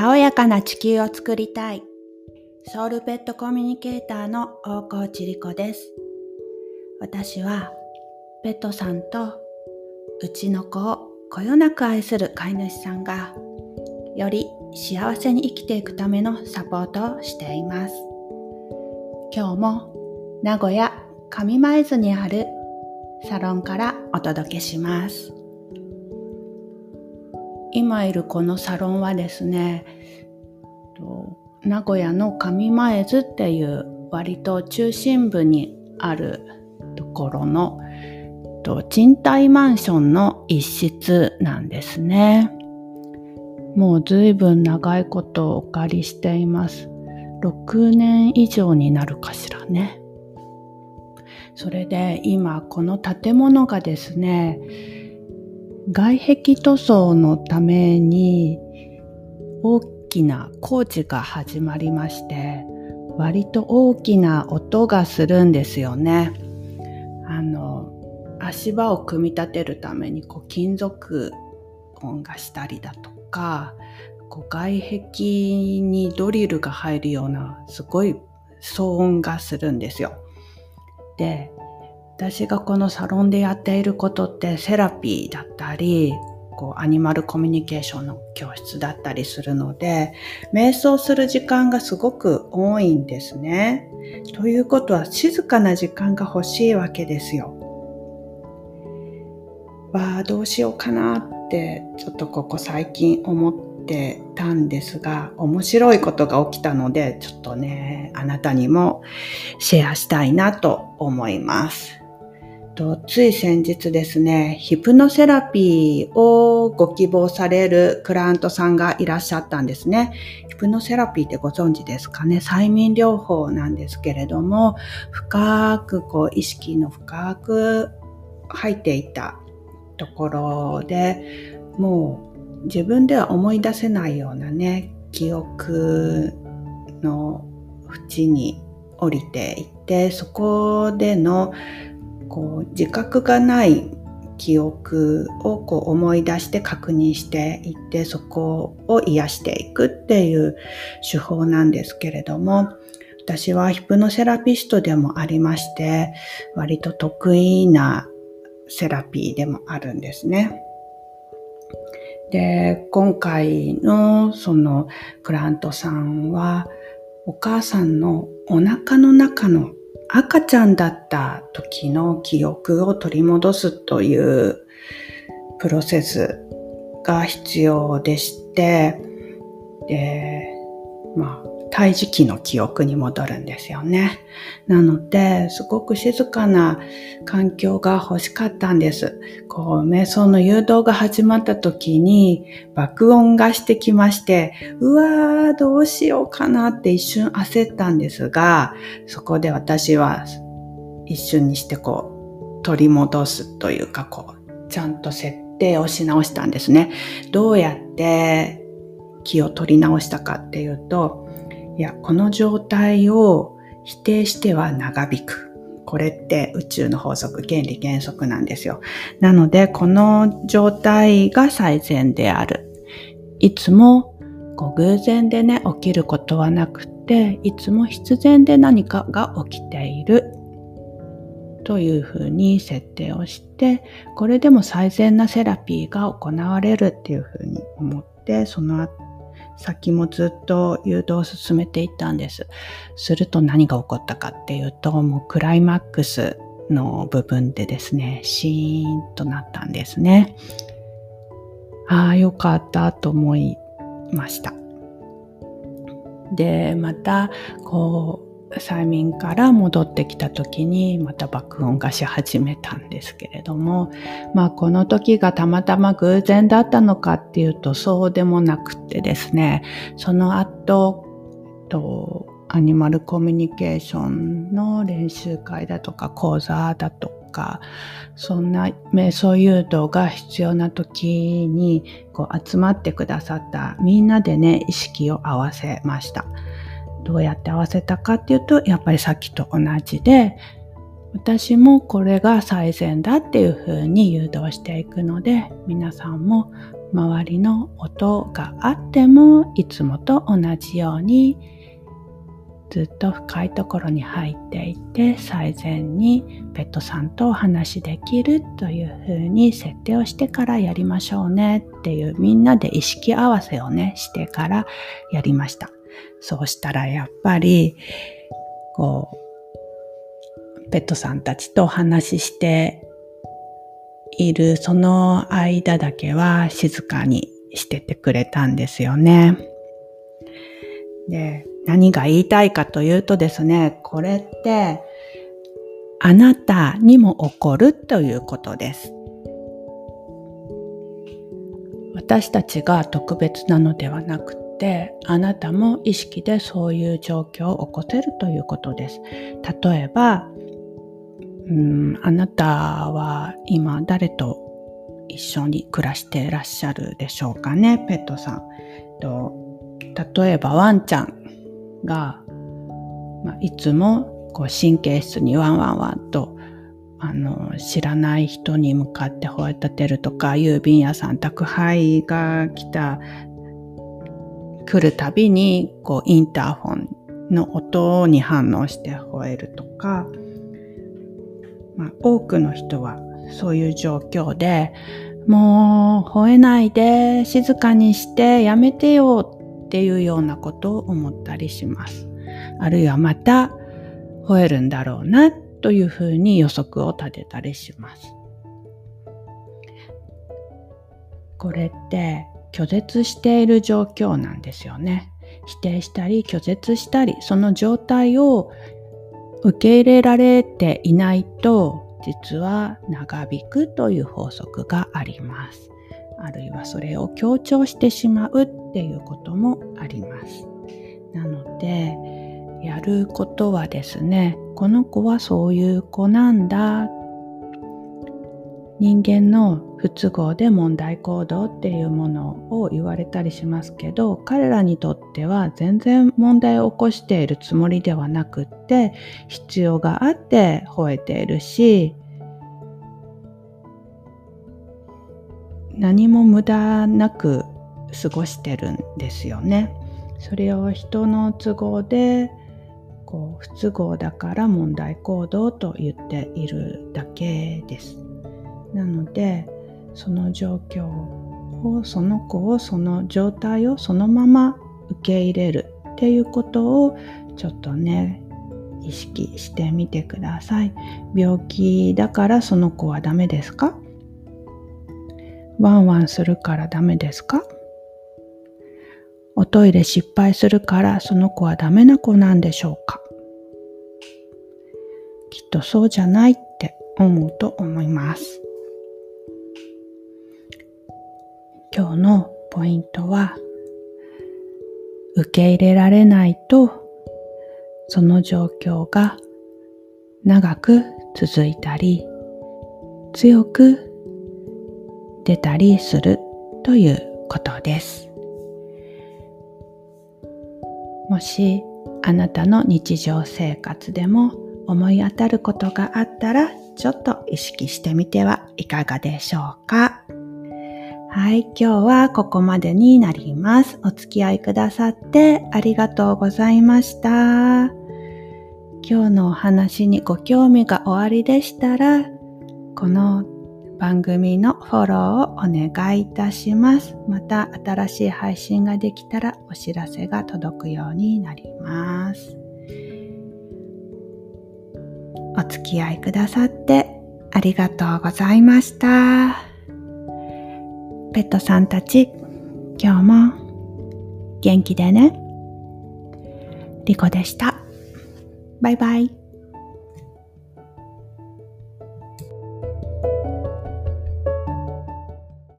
たおやかな地球を作りたい。ソウルペットコミュニケーターの大河内理子です。私はペットさんとうちの子をこよなく愛する飼い主さんがより幸せに生きていくためのサポートをしています。今日も名古屋上前津にあるサロンからお届けします。今いるこのサロンはですね、名古屋の上前津っていう割と中心部にあるところの賃貸マンションの一室なんですね。もう随分長いことお借りしています。6年以上になるかしらね。それで今この建物がですね、外壁塗装のために大きな工事が始まりまして割と大きな音がするんですよね。あの足場を組み立てるためにこう金属音がしたりだとかこう外壁にドリルが入るようなすごい騒音がするんですよ。で私がこのサロンでやっていることってセラピーだったり、こうアニマルコミュニケーションの教室だったりするので、瞑想する時間がすごく多いんですね。ということは静かな時間が欲しいわけですよ。わあ、どうしようかなってちょっとここ最近思ってたんですが、面白いことが起きたので、ちょっとね、あなたにもシェアしたいなと思います。と、つい先日ですね、ヒプノセラピーをご希望されるクライアントさんがいらっしゃったんですね。ヒプノセラピーってご存知ですかね？催眠療法なんですけれども、深くこう意識の深く入っていたところで、もう自分では思い出せないようなね、記憶の縁に降りていってそこでのこう自覚がない記憶をこう思い出して確認していってそこを癒していくっていう手法なんですけれども私はヒプノセラピストでもありまして割と得意なセラピーでもあるんですね。で、今回のそのクラントさんはお母さんのお腹の中の赤ちゃんだった時の記憶を取り戻すというプロセスが必要でして、で、まあ、胎児期の記憶に戻るんですよね。なので、すごく静かな環境が欲しかったんです。こう、瞑想の誘導が始まった時に爆音がしてきまして、うわー、どうしようかなって一瞬焦ったんですが、そこで私は一瞬にしてこう、取り戻すというか、こう、ちゃんと設定をし直したんですね。どうやって気を取り直したかっていうと、いや、この状態を否定しては長引く。これって宇宙の法則、原理原則なんですよ。なので、この状態が最善である。いつもこう偶然でね、起きることはなくて、いつも必然で何かが起きている。というふうに設定をして、これでも最善なセラピーが行われるっていうふうに思って、その後先もずっと誘導を進めていったんです。すると何が起こったかっていうと、もうクライマックスの部分でですね、シーンとなったんですね。ああ、よかったと思いました。で、また、こう、催眠から戻ってきた時にまた爆音がし始めたんですけれども、まあこの時がたまたま偶然だったのかっていうとそうでもなくってですね、その後、とアニマルコミュニケーションの練習会だとか講座だとか、そんな瞑想誘導が必要な時にこう集まってくださったみんなでね、意識を合わせました。どうやって合わせたかっていうと、やっぱりさっきと同じで、私もこれが最善だっていうふうに誘導していくので、皆さんも周りの音があってもいつもと同じようにずっと深いところに入っていって最善にペットさんとお話しできるというふうに設定をしてからやりましょうねっていうみんなで意識合わせをねしてからやりました。そうしたらやっぱりこうペットさんたちとお話ししているその間だけは静かにしててくれたんですよね。で、何が言いたいかというとですね、これってあなたにも起こるということです。私たちが特別なのではなくて、あなたも意識でそういう状況を起こせるということです。例えば、うん、あなたは今誰と一緒に暮らしていらっしゃるでしょうかね、ペットさん。と例えばワンちゃんが、まあ、いつもこう神経質にワンワンワンとあの知らない人に向かって吠え立てるとか郵便屋さん宅配が来た来るたびにこうインターホンの音に反応して吠えるとかまあ、多くの人はそういう状況で、もう吠えないで静かにしてやめてよっていうようなことを思ったりします。あるいはまた吠えるんだろうなというふうに予測を立てたりします。これって拒絶している状況なんですよね。否定したり拒絶したりその状態を受け入れられていないと実は長引くという法則があります。あるいはそれを強調してしまうっていうこともあります。なので、やることはですね、この子はそういう子なんだ人間の不都合で問題行動っていうものを言われたりしますけど彼らにとっては全然問題を起こしているつもりではなくって必要があって吠えているし何も無駄なく過ごしてるんですよね。それを人の都合でこう不都合だから問題行動と言っているだけです。なのでその状況をその子をその状態をそのまま受け入れるっていうことをちょっとね意識してみてください。病気だからその子はダメですか？ワンワンするからダメですか？おトイレ失敗するからその子はダメな子なんでしょうか？きっとそうじゃないって思うと思います。今日のポイントは、受け入れられないと、その状況が長く続いたり、強く出たりするということです。もしあなたの日常生活でも思い当たることがあったらちょっと意識してみてはいかがでしょうか？はい、今日はここまでになります。お付き合いくださってありがとうございました。今日のお話にご興味がおありでしたら、この番組のフォローをお願いいたします。また新しい配信ができたらお知らせが届くようになります。お付き合いくださってありがとうございました。ペットさんたち、今日も元気でね。リコでした。バイバイ。